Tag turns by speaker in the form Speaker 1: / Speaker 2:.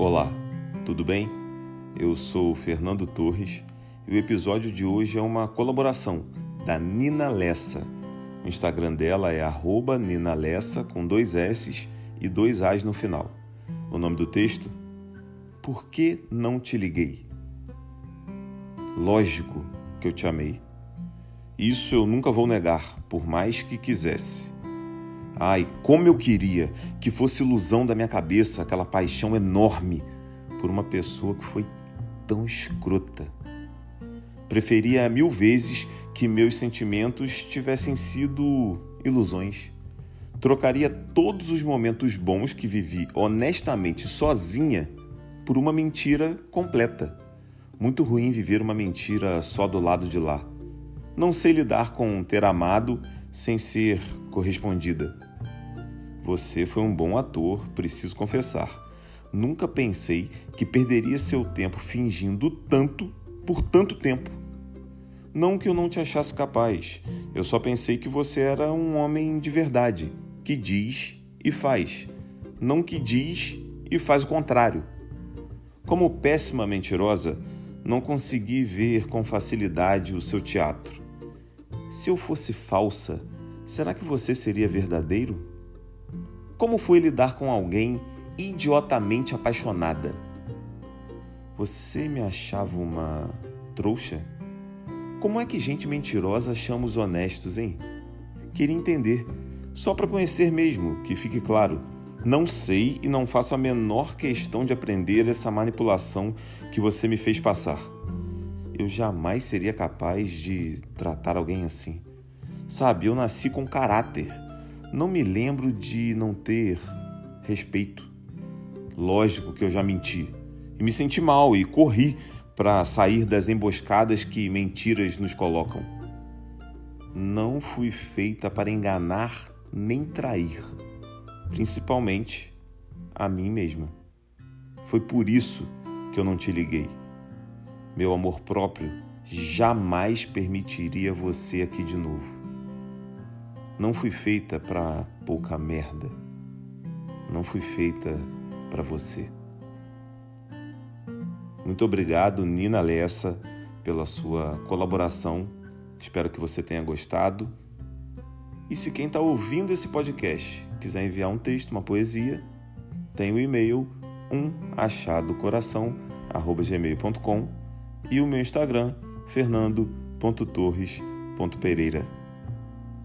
Speaker 1: Olá, tudo bem? Eu sou Fernando Torres e o episódio de hoje é uma colaboração da Nina Lessa. O Instagram dela é @ninalessa com dois S e dois As no final. O nome do texto? Por que não te liguei? Lógico que eu te amei. Isso eu nunca vou negar, por mais que quisesse. Ai, como eu queria que fosse ilusão da minha cabeça aquela paixão enorme por uma pessoa que foi tão escrota. Preferia mil vezes que meus sentimentos tivessem sido ilusões. Trocaria todos os momentos bons que vivi honestamente sozinha por uma mentira completa. Muito ruim viver uma mentira só do lado de lá. Não sei lidar com ter amado sem ser correspondida. Você foi um bom ator, preciso confessar. Nunca pensei que perderia seu tempo fingindo tanto por tanto tempo. Não que eu não te achasse capaz, eu só pensei que você era um homem de verdade, que diz e faz, não que diz e faz o contrário. Como péssima mentirosa, não consegui ver com facilidade o seu teatro. Se eu fosse falsa, será que você seria verdadeiro? Como foi lidar com alguém idiotamente apaixonada? Você me achava uma trouxa? Como é que gente mentirosa chama os honestos, hein? Queria entender, só para conhecer mesmo, que fique claro. Não sei e não faço a menor questão de aprender essa manipulação que você me fez passar. Eu jamais seria capaz de tratar alguém assim. Sabe, eu nasci com caráter não me lembro de não ter respeito. Lógico que eu já menti e me senti mal e corri para sair das emboscadas que mentiras nos colocam. Não fui feita para enganar nem trair, principalmente a mim mesma. Foi por isso que eu não te liguei. Meu amor próprio jamais permitiria você aqui de novo. Não fui feita para pouca merda. Não fui feita para você. Muito obrigado, Nina Lessa, pela sua colaboração. Espero que você tenha gostado. E se quem está ouvindo esse podcast quiser enviar um texto, uma poesia, tem o e-mail umachadocoração@gmail.com e o meu Instagram fernando.torres.pereira.